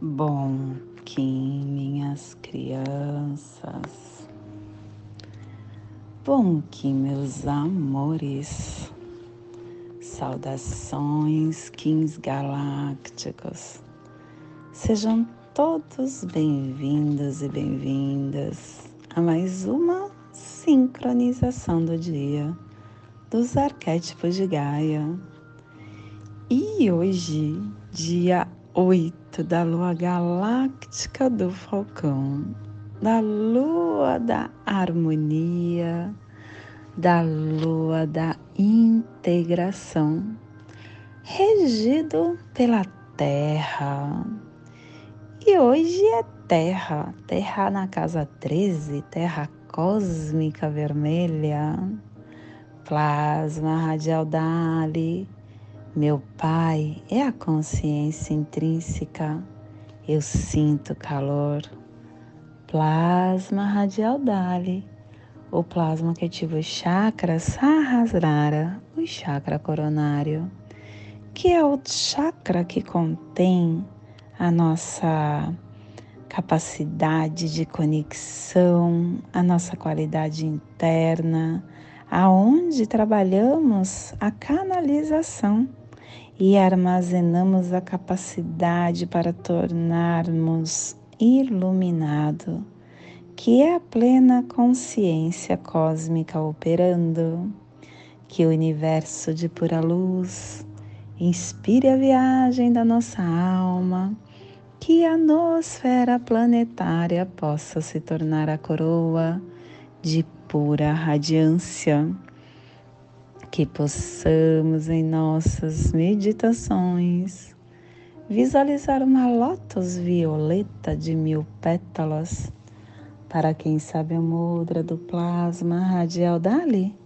Bom, que minhas crianças. Bom que meus amores. Saudações, Kings Galácticos. Sejam todos bem-vindos e bem-vindas a mais uma sincronização do dia dos arquétipos de Gaia. E hoje, dia 8 da lua galáctica do Falcão, da lua da harmonia, da lua da integração, regido pela Terra. E hoje é Terra, Terra na casa 13, Terra cósmica vermelha, plasma radial Dali meu Pai é a consciência intrínseca. Eu sinto calor. Plasma radial Dali, o plasma que ativa o chakra Sahasrara, o chakra coronário, que é o chakra que contém a nossa capacidade de conexão, a nossa qualidade interna, aonde trabalhamos a canalização e armazenamos a capacidade para tornarmos iluminado, que é a plena consciência cósmica operando, que o universo de pura luz inspire a viagem da nossa alma, que a nosfera planetária possa se tornar a coroa de pura radiância que possamos em nossas meditações visualizar uma lótus violeta de mil pétalas. Para quem sabe a mudra do plasma radial Dali,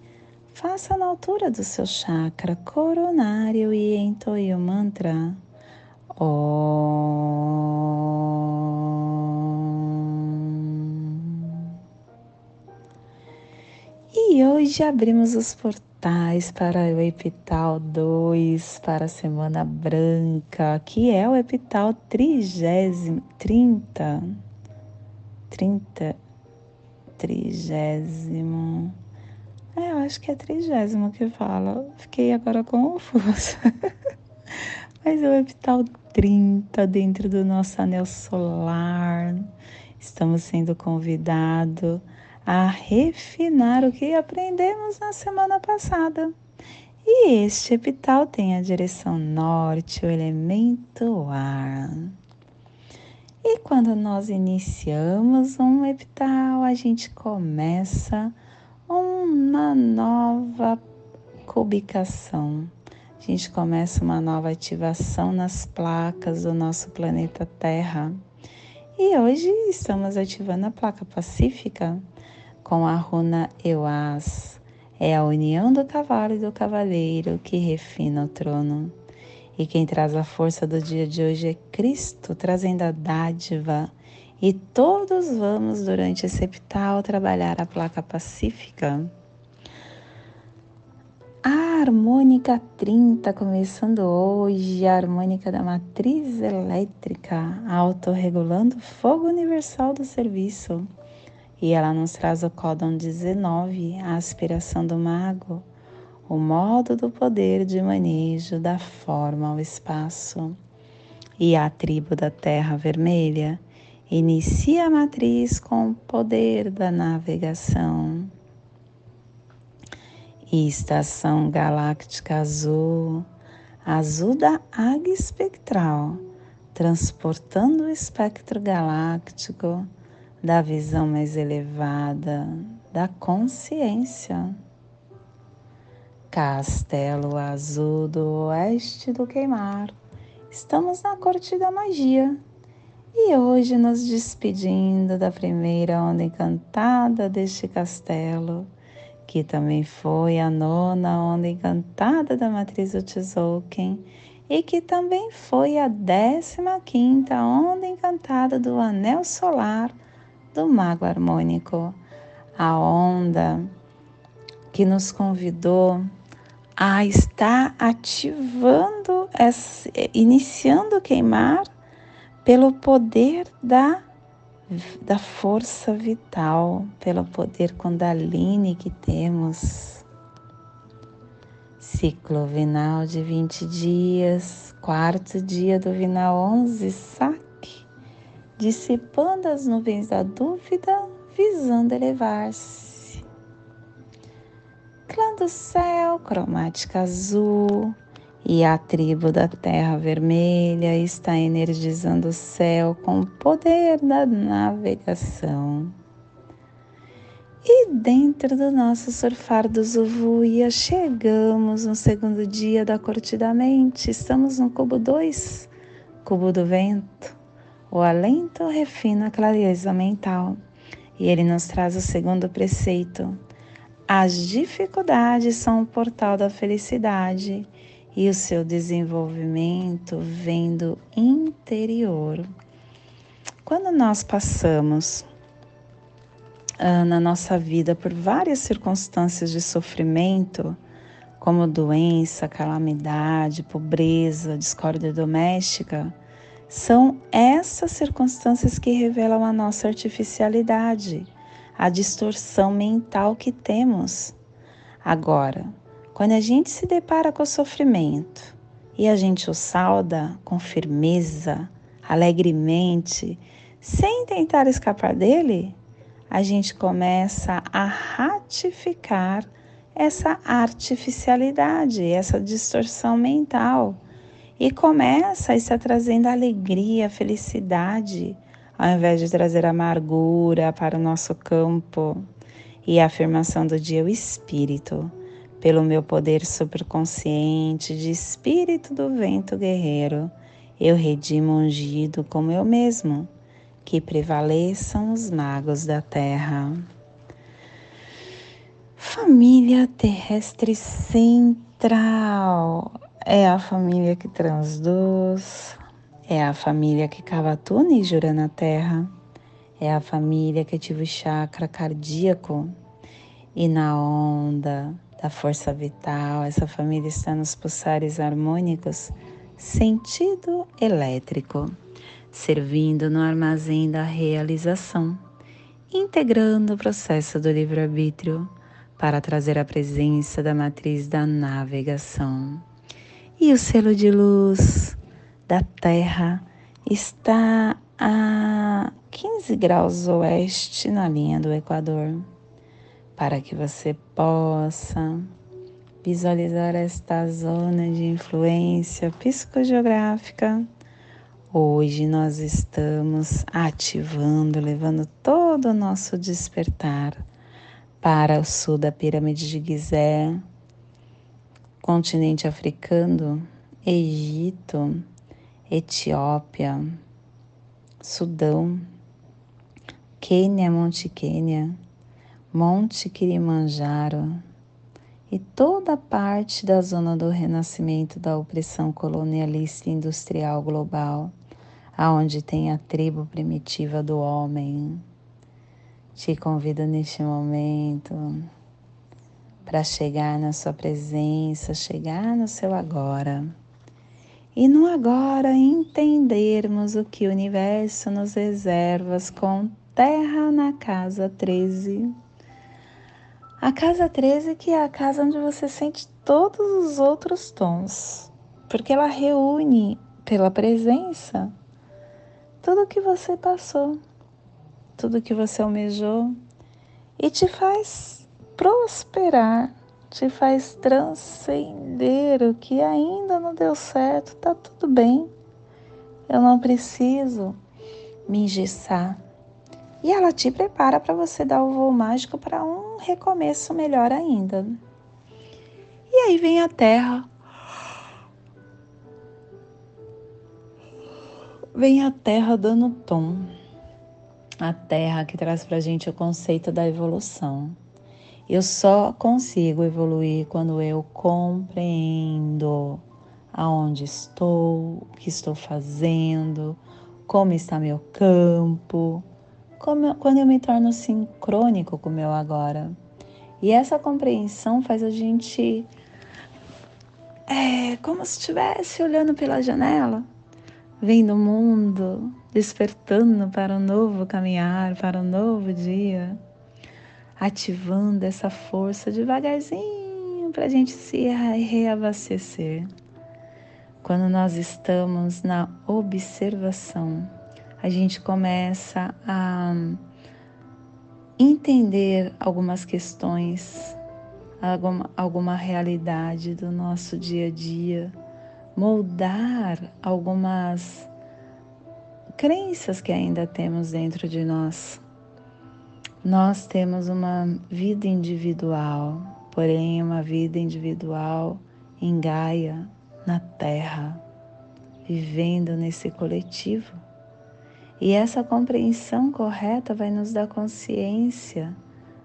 faça na altura do seu chakra coronário e entoie o mantra. Om. E hoje abrimos os portais para o epital 2, para a Semana Branca, que é o epital trigésimo, 30, 30, trigésimo, é, eu acho que é trigésimo que fala, fiquei agora confusa, mas é o epital 30 dentro do nosso anel solar, estamos sendo convidados a refinar o que aprendemos na semana passada. E este epital tem a direção norte, o elemento ar. E quando nós iniciamos um epital, a gente começa uma nova cubicação. A gente começa uma nova ativação nas placas do nosso planeta Terra. E hoje estamos ativando a placa pacífica com a runa Euas. É a união do cavalo e do cavaleiro que refina o trono. E quem traz a força do dia de hoje é Cristo, trazendo a dádiva. E todos vamos, durante esse epital, trabalhar a placa pacífica. A harmônica 30, começando hoje, a harmônica da matriz elétrica, autorregulando o fogo universal do serviço. E ela nos traz o códon 19, a aspiração do mago, o modo do poder de manejo da forma ao espaço. E a tribo da Terra Vermelha inicia a matriz com o poder da navegação. E estação galáctica azul, azul da águia espectral, transportando o espectro galáctico da visão mais elevada, da consciência. Castelo Azul do Oeste do Queimar. Estamos na Corte da Magia e hoje nos despedindo da primeira onda encantada deste castelo, que também foi a nona onda encantada da matriz do Tzolk'in e que também foi a décima quinta onda encantada do Anel Solar do Mago Harmônico, a onda que nos convidou a estar ativando, iniciando queimar pelo poder da, da força vital, pelo poder Kundalini que temos. Ciclo vinal de 20 dias, quarto dia do vinal 11, saque, dissipando as nuvens da dúvida, visando elevar-se. Clã do céu, cromática azul, e a tribo da Terra Vermelha está energizando o céu com o poder da navegação. E dentro do nosso surfar do Zuvuia, chegamos no segundo dia da Cortidamente. Estamos no cubo 2, cubo do vento. O alento refina a clareza mental. E ele nos traz o segundo preceito. As dificuldades são o portal da felicidade e o seu desenvolvimento vem do interior. Quando nós passamos ah, na nossa vida por várias circunstâncias de sofrimento, como doença, calamidade, pobreza, discórdia doméstica, são essas circunstâncias que revelam a nossa artificialidade, a distorção mental que temos. Agora, quando a gente se depara com o sofrimento e a gente o salda com firmeza, alegremente, sem tentar escapar dele, a gente começa a ratificar essa artificialidade, essa distorção mental e começa a estar trazendo alegria, felicidade, ao invés de trazer amargura para o nosso campo. E a afirmação do dia, o espírito pelo meu poder superconsciente de espírito do vento guerreiro, eu redimo ungido como eu mesmo, que prevaleçam os magos da terra. Família terrestre central é a família que transduz, é a família que cava túnel e jura na terra, é a família que ativa o chakra cardíaco e na onda da força vital, essa família está nos pulsares harmônicos, sentido elétrico, servindo no armazém da realização, integrando o processo do livre-arbítrio para trazer a presença da matriz da navegação. E o selo de luz da Terra está a 15 graus oeste na linha do Equador para que você possa visualizar esta zona de influência psicogeográfica. Hoje nós estamos ativando, levando todo o nosso despertar para o sul da pirâmide de Gizé, continente africano, Egito, Etiópia, Sudão, Quênia, Monte Quênia, Monte Kilimanjaro e toda parte da zona do renascimento da opressão colonialista industrial global, aonde tem a tribo primitiva do homem. Te convido neste momento para chegar na sua presença, chegar no seu agora. E no agora entendermos o que o universo nos reserva com Terra na Casa 13 a casa 13 que é a casa onde você sente todos os outros tons, porque ela reúne pela presença tudo que você passou, tudo que você almejou e te faz prosperar, te faz transcender o que ainda não deu certo, tá tudo bem. Eu não preciso me engessar e ela te prepara para você dar o voo mágico para um recomeço melhor ainda. E aí vem a Terra. Vem a Terra dando tom. A Terra que traz para a gente o conceito da evolução. Eu só consigo evoluir quando eu compreendo aonde estou, o que estou fazendo, como está meu campo, como, quando eu me torno sincrônico com o meu agora. E essa compreensão faz a gente é como se estivesse olhando pela janela, vem do mundo despertando para um novo caminhar, para um novo dia, ativando essa força devagarzinho para a gente se reabastecer. Quando nós estamos na observação, a gente começa a entender algumas questões, alguma, alguma realidade do nosso dia a dia, moldar algumas crenças que ainda temos dentro de nós. Nós temos uma vida individual, porém uma vida individual em Gaia, na Terra, vivendo nesse coletivo. E essa compreensão correta vai nos dar consciência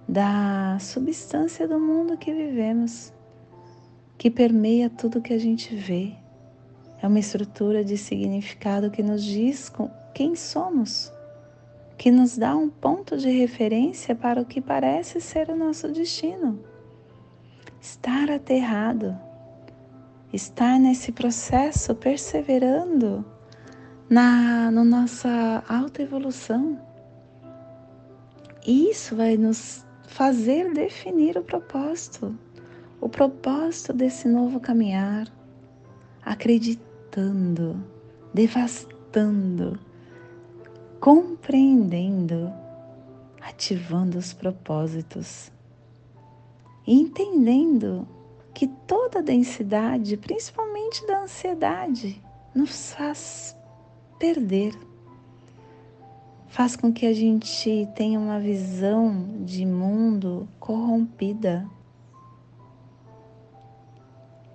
da substância do mundo que vivemos, que permeia tudo que a gente vê. É uma estrutura de significado que nos diz quem somos, que nos dá um ponto de referência para o que parece ser o nosso destino. Estar aterrado, estar nesse processo perseverando na no nossa autoevolução. Isso vai nos fazer definir o propósito, o propósito desse novo caminhar, acreditando, devastando, compreendendo, ativando os propósitos, entendendo que toda a densidade, principalmente da ansiedade, nos faz perder. Faz com que a gente tenha uma visão de mundo corrompida.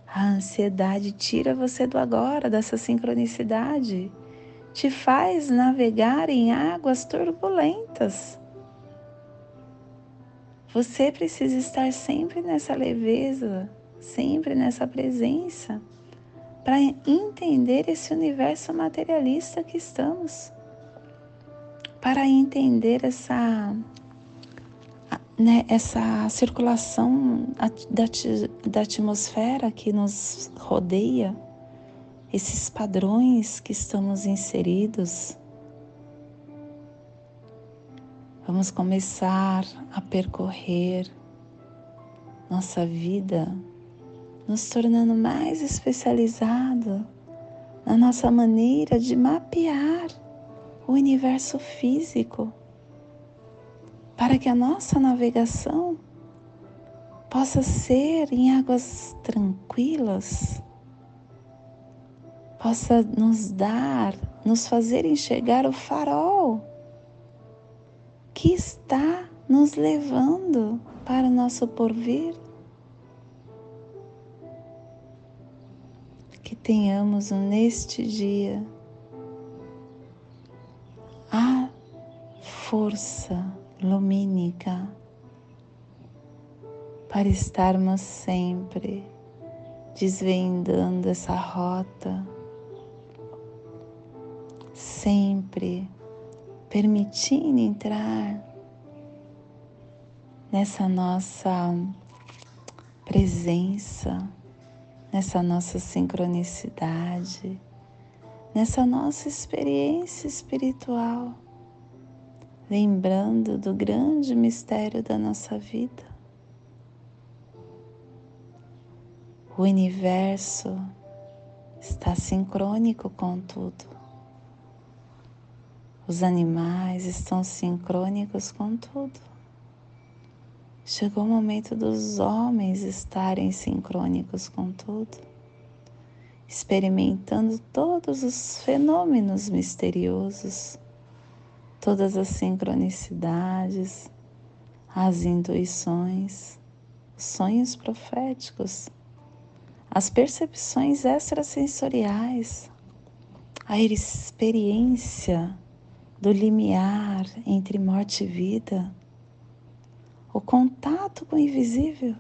A ansiedade tira você do agora, dessa sincronicidade, te faz navegar em águas turbulentas. Você precisa estar sempre nessa leveza, sempre nessa presença para entender esse universo materialista que estamos, para entender essa, né, essa circulação da, da atmosfera que nos rodeia, esses padrões que estamos inseridos. Vamos começar a percorrer nossa vida nos tornando mais especializado na nossa maneira de mapear o universo físico, para que a nossa navegação possa ser em águas tranquilas, possa nos dar, nos fazer enxergar o farol que está nos levando para o nosso porvir. que tenhamos neste dia a força lumínica para estarmos sempre desvendando essa rota, sempre permitindo entrar nessa nossa presença nessa nossa sincronicidade, nessa nossa experiência espiritual, lembrando do grande mistério da nossa vida. O universo está sincrônico com tudo. Os animais estão sincrônicos com tudo. Chegou o momento dos homens estarem sincrônicos com tudo, experimentando todos os fenômenos misteriosos, todas as sincronicidades, as intuições, os sonhos proféticos, as percepções extrasensoriais, a experiência do limiar entre morte e vida o contato com o invisível.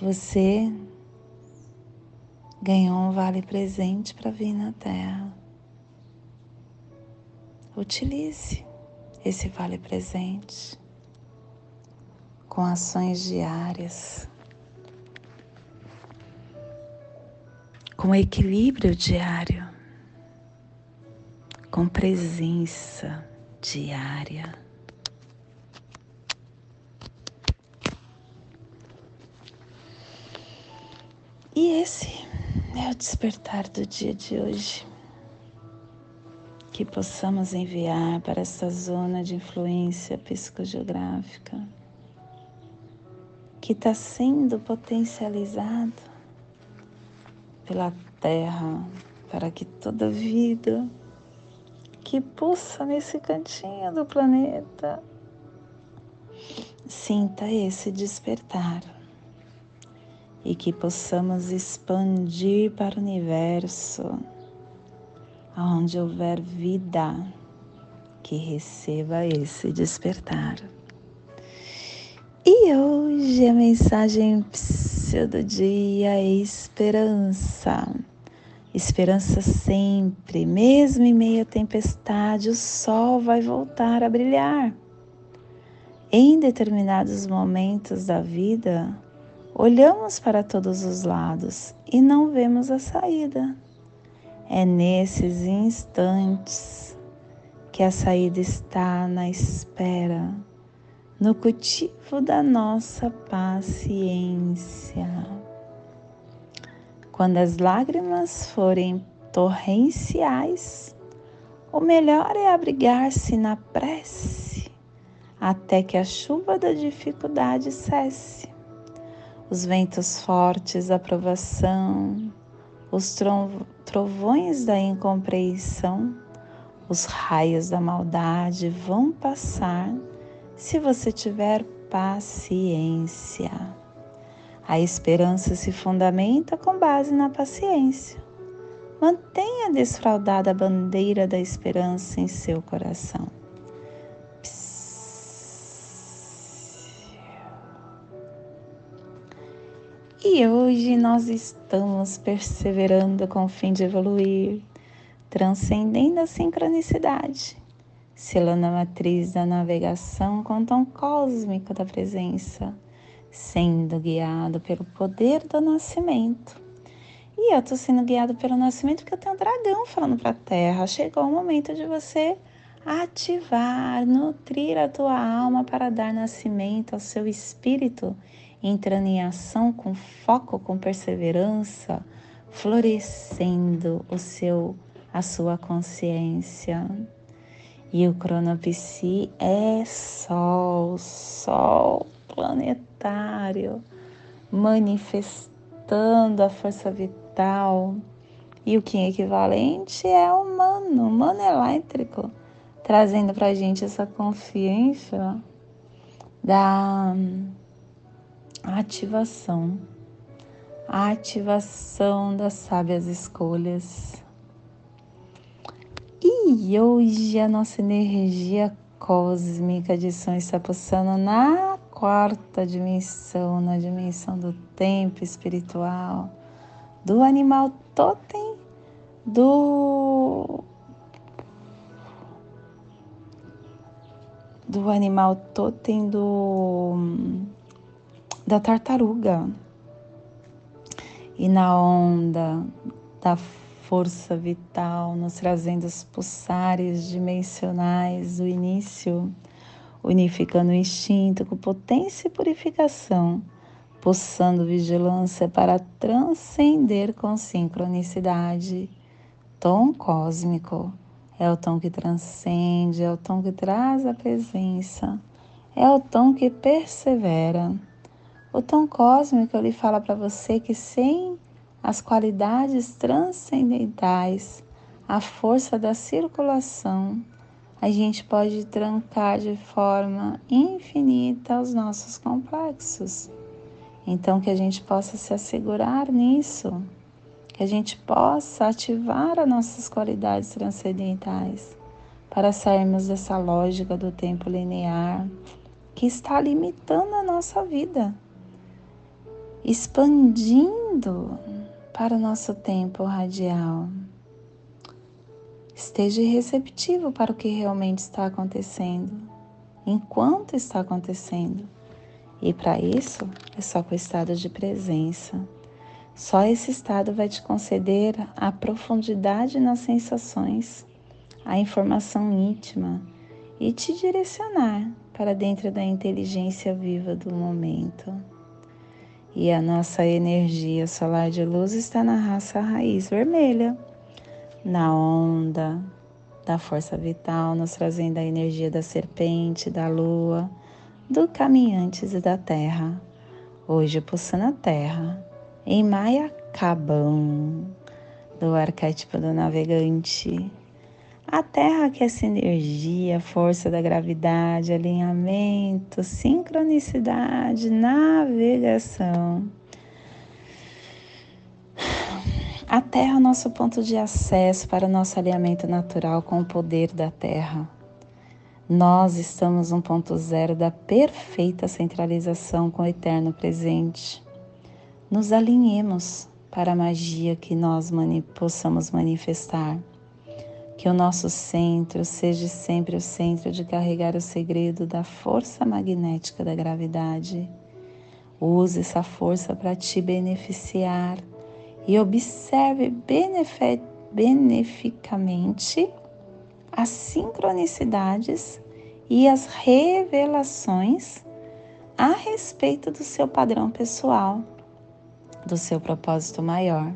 Você ganhou um vale presente para vir na Terra. Utilize esse vale presente com ações diárias com equilíbrio diário, com presença diária. E esse é o despertar do dia de hoje. Que possamos enviar para esta zona de influência psicogeográfica que está sendo potencializado pela Terra para que toda vida que pulsa nesse cantinho do planeta sinta esse despertar e que possamos expandir para o universo, aonde houver vida, que receba esse despertar. E hoje a mensagem do dia é esperança. Esperança sempre, mesmo em meio à tempestade, o sol vai voltar a brilhar. Em determinados momentos da vida, Olhamos para todos os lados e não vemos a saída. É nesses instantes que a saída está na espera, no cultivo da nossa paciência. Quando as lágrimas forem torrenciais, o melhor é abrigar-se na prece até que a chuva da dificuldade cesse os ventos fortes da provação, os trovões da incompreensão, os raios da maldade vão passar se você tiver paciência. A esperança se fundamenta com base na paciência. Mantenha desfraldada a bandeira da esperança em seu coração. E hoje nós estamos perseverando com o fim de evoluir, transcendendo a sincronicidade, selando a matriz da navegação com o tom cósmico da presença, sendo guiado pelo poder do nascimento. E eu estou sendo guiado pelo nascimento porque eu tenho um dragão falando para a Terra. Chegou o momento de você ativar, nutrir a tua alma para dar nascimento ao seu espírito entrando em ação com foco, com perseverança, florescendo o seu a sua consciência. E o cronopsi é sol, sol planetário, manifestando a força vital. E o Kim equivalente é humano, humano elétrico, trazendo para a gente essa consciência da ativação, a ativação das sábias escolhas. E hoje a nossa energia cósmica de som está pulsando na quarta dimensão, na dimensão do tempo espiritual, do animal totem, do do animal totem do da tartaruga. E na onda da força vital, nos trazendo os pulsares dimensionais do início, unificando o instinto com potência e purificação, pulsando vigilância para transcender com sincronicidade. Tom cósmico é o tom que transcende, é o tom que traz a presença, é o tom que persevera. O tom cósmico ele fala para você que sem as qualidades transcendentais, a força da circulação, a gente pode trancar de forma infinita os nossos complexos. Então, que a gente possa se assegurar nisso, que a gente possa ativar as nossas qualidades transcendentais para sairmos dessa lógica do tempo linear que está limitando a nossa vida expandindo para o nosso tempo radial. Esteja receptivo para o que realmente está acontecendo, enquanto está acontecendo. E para isso é só com o estado de presença, Só esse estado vai te conceder a profundidade nas sensações, a informação íntima e te direcionar para dentro da inteligência viva do momento. E a nossa energia solar de luz está na raça raiz vermelha, na onda da força vital, nos trazendo a energia da serpente, da lua, do caminhantes e da terra. Hoje pulsando a terra, em Maia Cabão, do arquétipo do navegante. A Terra que é essa energia, força da gravidade, alinhamento, sincronicidade, navegação. A Terra é o nosso ponto de acesso para o nosso alinhamento natural com o poder da Terra. Nós estamos no ponto zero da perfeita centralização com o eterno presente nos alinhemos para a magia que nós mani possamos manifestar. Que o nosso centro seja sempre o centro de carregar o segredo da força magnética da gravidade. Use essa força para te beneficiar e observe beneficamente as sincronicidades e as revelações a respeito do seu padrão pessoal do seu propósito maior.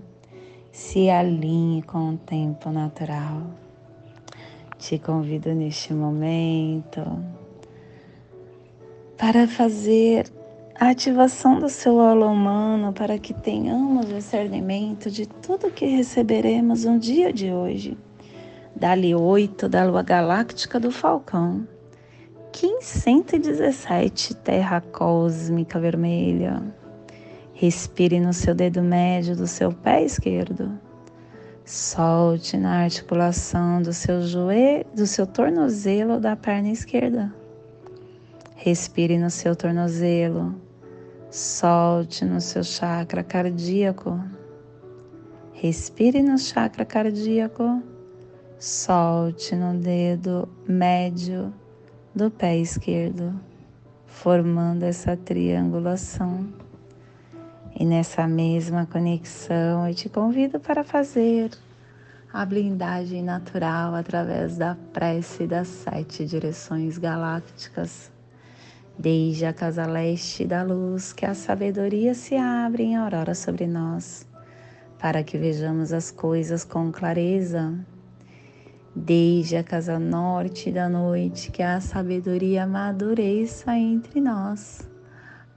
Se alinhe com o tempo natural. Te convido neste momento para fazer a ativação do seu aula humano para que tenhamos discernimento de tudo que receberemos no dia de hoje. Dali 8 da lua galáctica do Falcão. 1517 Terra Cósmica Vermelha. Respire no seu dedo médio do seu pé esquerdo. Solte na articulação do seu joelho, do seu tornozelo da perna esquerda. Respire no seu tornozelo. Solte no seu chakra cardíaco. Respire no chakra cardíaco. Solte no dedo médio do pé esquerdo, formando essa triangulação. E nessa mesma conexão, eu te convido para fazer a blindagem natural através da prece das sete direções galácticas. Desde a casa leste da luz, que a sabedoria se abre em aurora sobre nós, para que vejamos as coisas com clareza. Desde a casa norte da noite, que a sabedoria amadureça entre nós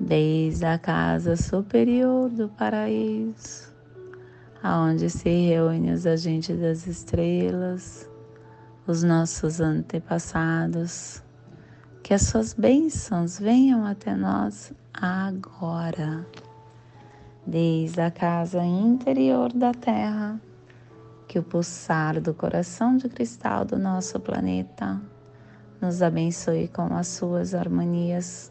desde a casa superior do paraíso, aonde se reúnem os agentes das estrelas, os nossos antepassados, que as suas bênçãos venham até nós agora, desde a casa interior da Terra, que o pulsar do coração de cristal do nosso planeta nos abençoe com as suas harmonias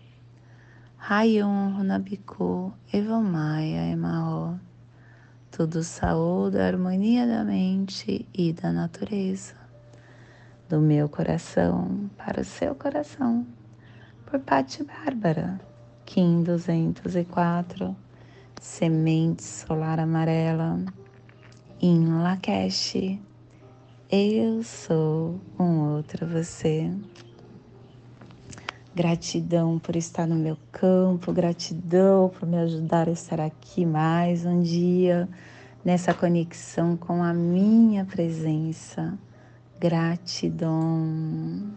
Rayon Runabiku Evamaya Emaó. Tudo saúde, harmonia da mente e da natureza. Do meu coração para o seu coração. Por Patti Bárbara, Kim 204, Semente Solar Amarela, em Lakesh. Eu sou um outro você. Gratidão por estar no meu campo, gratidão por me ajudar a estar aqui mais um dia, nessa conexão com a minha presença. Gratidão.